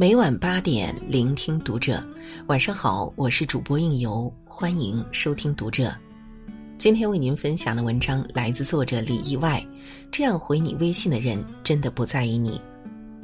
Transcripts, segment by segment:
每晚八点，聆听读者。晚上好，我是主播应由，欢迎收听读者。今天为您分享的文章来自作者李意外。这样回你微信的人，真的不在意你。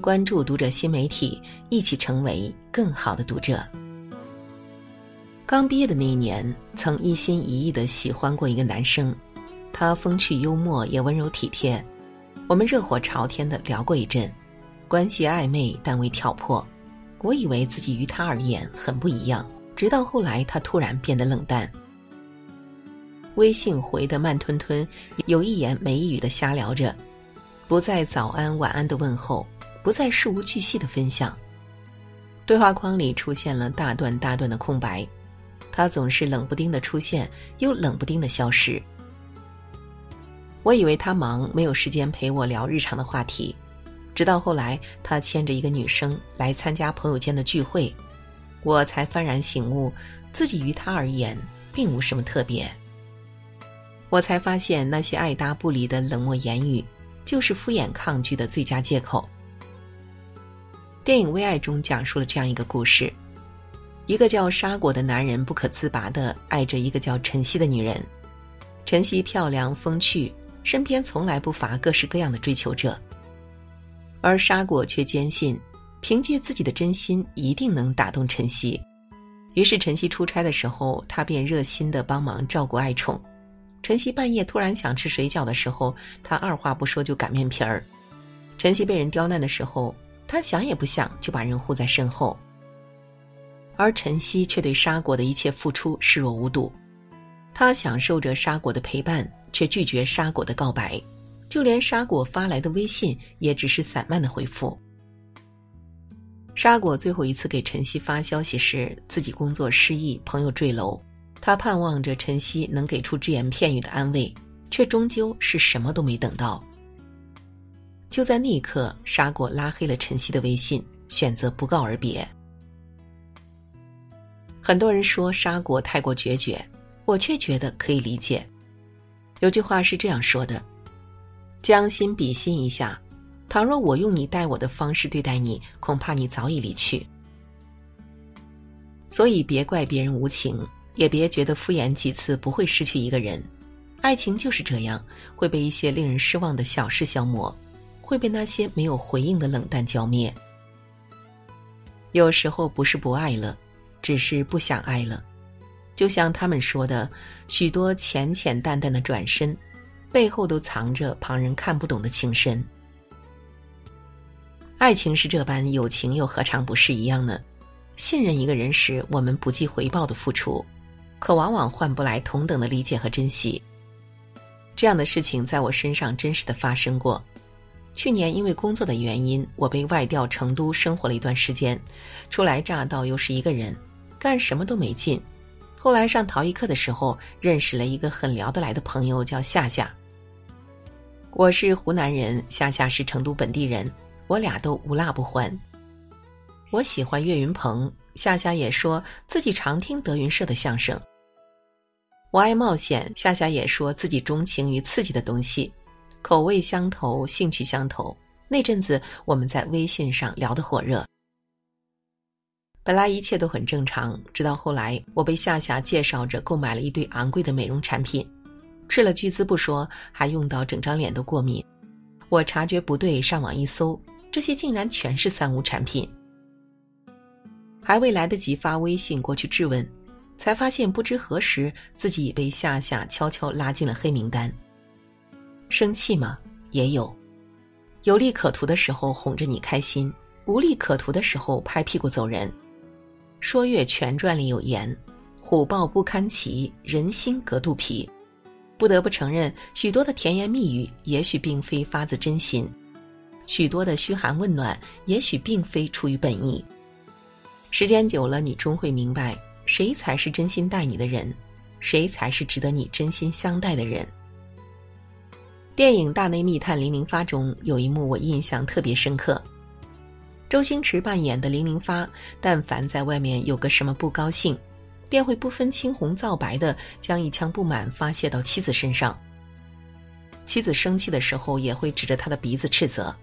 关注读者新媒体，一起成为更好的读者。刚毕业的那一年，曾一心一意的喜欢过一个男生，他风趣幽默，也温柔体贴。我们热火朝天的聊过一阵。关系暧昧，但未挑破。我以为自己与他而言很不一样，直到后来他突然变得冷淡。微信回的慢吞吞，有一言没一语的瞎聊着，不再早安晚安的问候，不再事无巨细的分享。对话框里出现了大段大段的空白，他总是冷不丁的出现，又冷不丁的消失。我以为他忙，没有时间陪我聊日常的话题。直到后来，他牵着一个女生来参加朋友间的聚会，我才幡然醒悟，自己于他而言并无什么特别。我才发现，那些爱搭不理的冷漠言语，就是敷衍抗拒的最佳借口。电影《微爱》中讲述了这样一个故事：一个叫沙果的男人不可自拔的爱着一个叫晨曦的女人，晨曦漂亮风趣，身边从来不乏各式各样的追求者。而沙果却坚信，凭借自己的真心一定能打动晨曦。于是晨曦出差的时候，他便热心的帮忙照顾爱宠。晨曦半夜突然想吃水饺的时候，他二话不说就擀面皮儿。晨曦被人刁难的时候，他想也不想就把人护在身后。而晨曦却对沙果的一切付出视若无睹，他享受着沙果的陪伴，却拒绝沙果的告白。就连沙果发来的微信也只是散漫的回复。沙果最后一次给晨曦发消息时，自己工作失意，朋友坠楼，他盼望着晨曦能给出只言片语的安慰，却终究是什么都没等到。就在那一刻，沙果拉黑了晨曦的微信，选择不告而别。很多人说沙果太过决绝，我却觉得可以理解。有句话是这样说的。将心比心一下，倘若我用你待我的方式对待你，恐怕你早已离去。所以别怪别人无情，也别觉得敷衍几次不会失去一个人。爱情就是这样，会被一些令人失望的小事消磨，会被那些没有回应的冷淡浇灭。有时候不是不爱了，只是不想爱了。就像他们说的，许多浅浅淡淡的转身。背后都藏着旁人看不懂的情深。爱情是这般，友情又何尝不是一样呢？信任一个人时，我们不计回报的付出，可往往换不来同等的理解和珍惜。这样的事情在我身上真实的发生过。去年因为工作的原因，我被外调成都生活了一段时间，初来乍到又是一个人，干什么都没劲。后来上陶艺课的时候，认识了一个很聊得来的朋友，叫夏夏。我是湖南人，夏夏是成都本地人，我俩都无辣不欢。我喜欢岳云鹏，夏夏也说自己常听德云社的相声。我爱冒险，夏夏也说自己钟情于刺激的东西，口味相投，兴趣相投。那阵子我们在微信上聊得火热。本来一切都很正常，直到后来我被夏夏介绍着购买了一堆昂贵的美容产品。吃了巨资不说，还用到整张脸都过敏。我察觉不对，上网一搜，这些竟然全是三无产品。还未来得及发微信过去质问，才发现不知何时自己已被夏夏悄悄拉进了黑名单。生气吗？也有。有利可图的时候哄着你开心，无利可图的时候拍屁股走人。《说岳全传》里有言：“虎豹不堪其人心隔肚皮。”不得不承认，许多的甜言蜜语也许并非发自真心，许多的嘘寒问暖也许并非出于本意。时间久了，你终会明白，谁才是真心待你的人，谁才是值得你真心相待的人。电影《大内密探零零发》中有一幕我印象特别深刻，周星驰扮演的零零发，但凡在外面有个什么不高兴。便会不分青红皂白的将一腔不满发泄到妻子身上。妻子生气的时候，也会指着他的鼻子斥责：“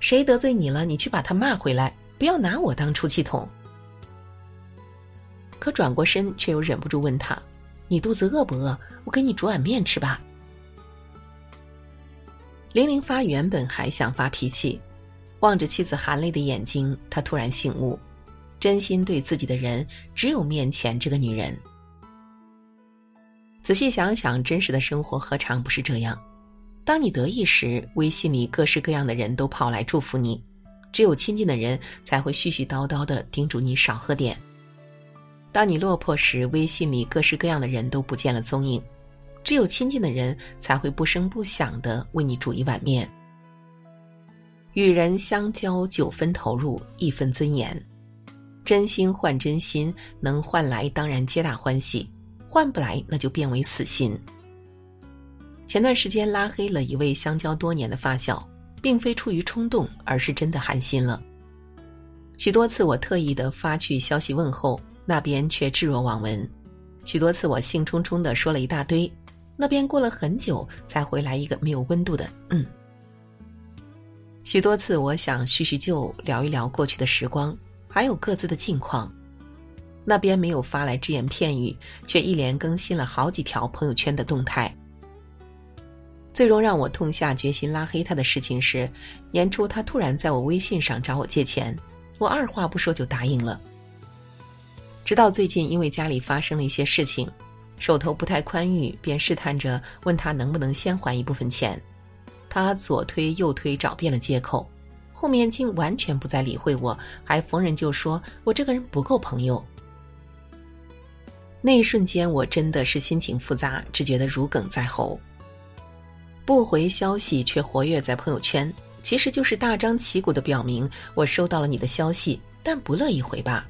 谁得罪你了？你去把他骂回来，不要拿我当出气筒。可转过身，却又忍不住问他：“你肚子饿不饿？我给你煮碗面吃吧。”零零发原本还想发脾气，望着妻子含泪的眼睛，他突然醒悟：真心对自己的人，只有面前这个女人。仔细想想，真实的生活何尝不是这样？当你得意时，微信里各式各样的人都跑来祝福你；只有亲近的人才会絮絮叨叨的叮嘱你少喝点。当你落魄时，微信里各式各样的人都不见了踪影。只有亲近的人才会不声不响的为你煮一碗面。与人相交，九分投入，一分尊严。真心换真心，能换来当然皆大欢喜；换不来，那就变为死心。前段时间拉黑了一位相交多年的发小，并非出于冲动，而是真的寒心了。许多次我特意的发去消息问候，那边却置若罔闻；许多次我兴冲冲的说了一大堆。那边过了很久才回来一个没有温度的嗯。许多次我想叙叙旧，聊一聊过去的时光，还有各自的近况，那边没有发来只言片语，却一连更新了好几条朋友圈的动态。最终让我痛下决心拉黑他的事情是，年初他突然在我微信上找我借钱，我二话不说就答应了。直到最近，因为家里发生了一些事情。手头不太宽裕，便试探着问他能不能先还一部分钱。他左推右推找遍了借口，后面竟完全不再理会我，还逢人就说我这个人不够朋友。那一瞬间，我真的是心情复杂，只觉得如鲠在喉。不回消息却活跃在朋友圈，其实就是大张旗鼓的表明我收到了你的消息，但不乐意回吧。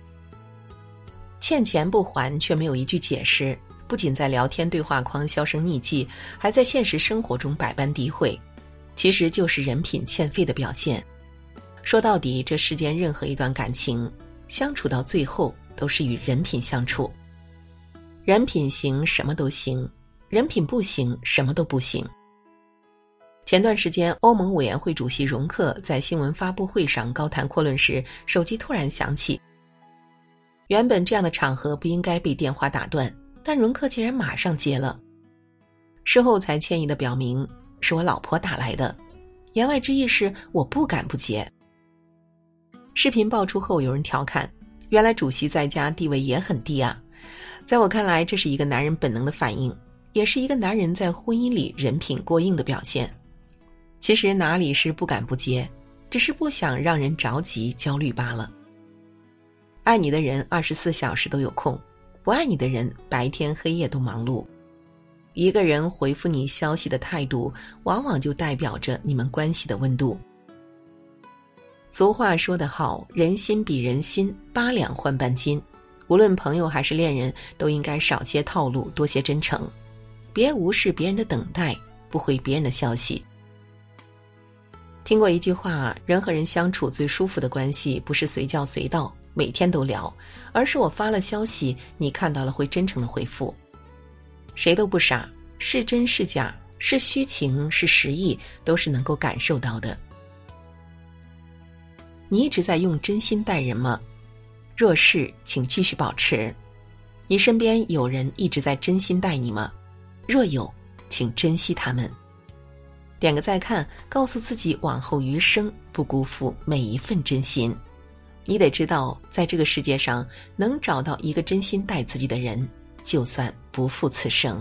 欠钱不还，却没有一句解释。不仅在聊天对话框销声匿迹，还在现实生活中百般诋毁，其实就是人品欠费的表现。说到底，这世间任何一段感情相处到最后，都是与人品相处。人品行，什么都行；人品不行，什么都不行。前段时间，欧盟委员会主席容克在新闻发布会上高谈阔论时，手机突然响起。原本这样的场合不应该被电话打断。但容克竟然马上接了，事后才歉意的表明是我老婆打来的，言外之意是我不敢不接。视频爆出后，有人调侃：“原来主席在家地位也很低啊！”在我看来，这是一个男人本能的反应，也是一个男人在婚姻里人品过硬的表现。其实哪里是不敢不接，只是不想让人着急焦虑罢了。爱你的人二十四小时都有空。不爱你的人，白天黑夜都忙碌。一个人回复你消息的态度，往往就代表着你们关系的温度。俗话说得好，人心比人心，八两换半斤。无论朋友还是恋人，都应该少些套路，多些真诚。别无视别人的等待，不回别人的消息。听过一句话：人和人相处最舒服的关系，不是随叫随到。每天都聊，而是我发了消息，你看到了会真诚的回复。谁都不傻，是真是假，是虚情是实意，都是能够感受到的。你一直在用真心待人吗？若是，请继续保持。你身边有人一直在真心待你吗？若有，请珍惜他们。点个再看，告诉自己往后余生不辜负每一份真心。你得知道，在这个世界上，能找到一个真心待自己的人，就算不负此生。